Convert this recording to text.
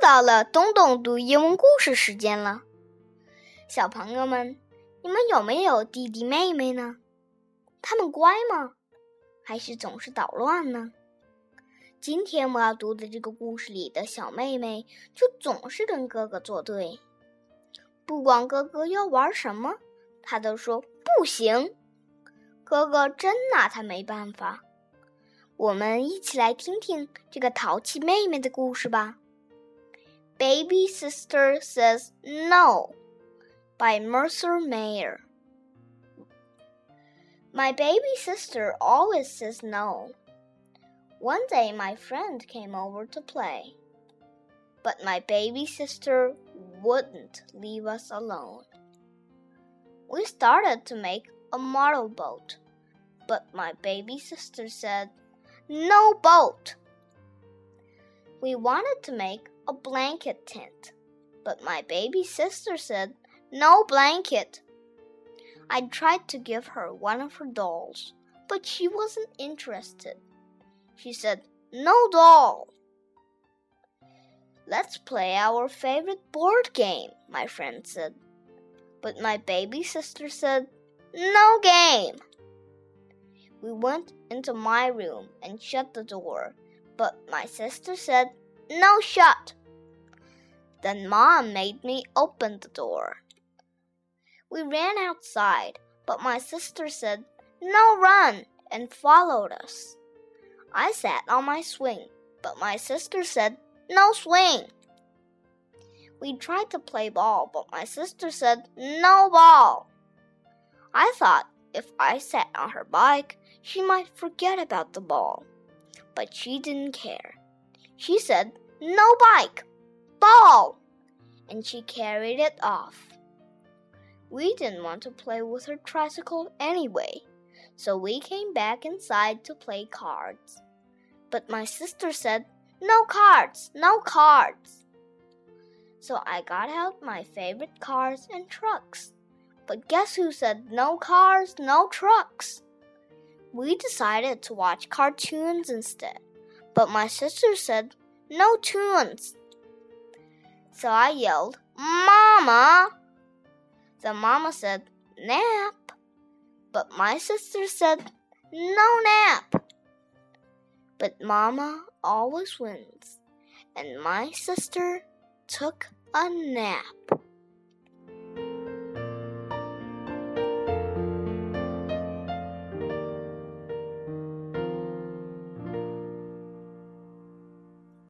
到了东东读英文故事时间了，小朋友们，你们有没有弟弟妹妹呢？他们乖吗？还是总是捣乱呢？今天我要读的这个故事里的小妹妹，就总是跟哥哥作对，不管哥哥要玩什么，她都说不行。哥哥真拿她没办法。我们一起来听听这个淘气妹妹的故事吧。Baby Sister Says No by Mercer Mayer. My baby sister always says no. One day my friend came over to play, but my baby sister wouldn't leave us alone. We started to make a model boat, but my baby sister said, No boat! We wanted to make a blanket tent, but my baby sister said, No blanket. I tried to give her one of her dolls, but she wasn't interested. She said, No doll. Let's play our favorite board game, my friend said. But my baby sister said, No game. We went into my room and shut the door, but my sister said, No shut. Then mom made me open the door. We ran outside, but my sister said, No run, and followed us. I sat on my swing, but my sister said, No swing. We tried to play ball, but my sister said, No ball. I thought if I sat on her bike, she might forget about the ball. But she didn't care. She said, No bike, ball! And she carried it off. We didn't want to play with her tricycle anyway, so we came back inside to play cards. But my sister said, No cards, no cards. So I got out my favorite cars and trucks. But guess who said no cars, no trucks? We decided to watch cartoons instead. But my sister said no tunes. So I yelled, Mama! The mama said, Nap. But my sister said, No nap. But mama always wins, and my sister took a nap.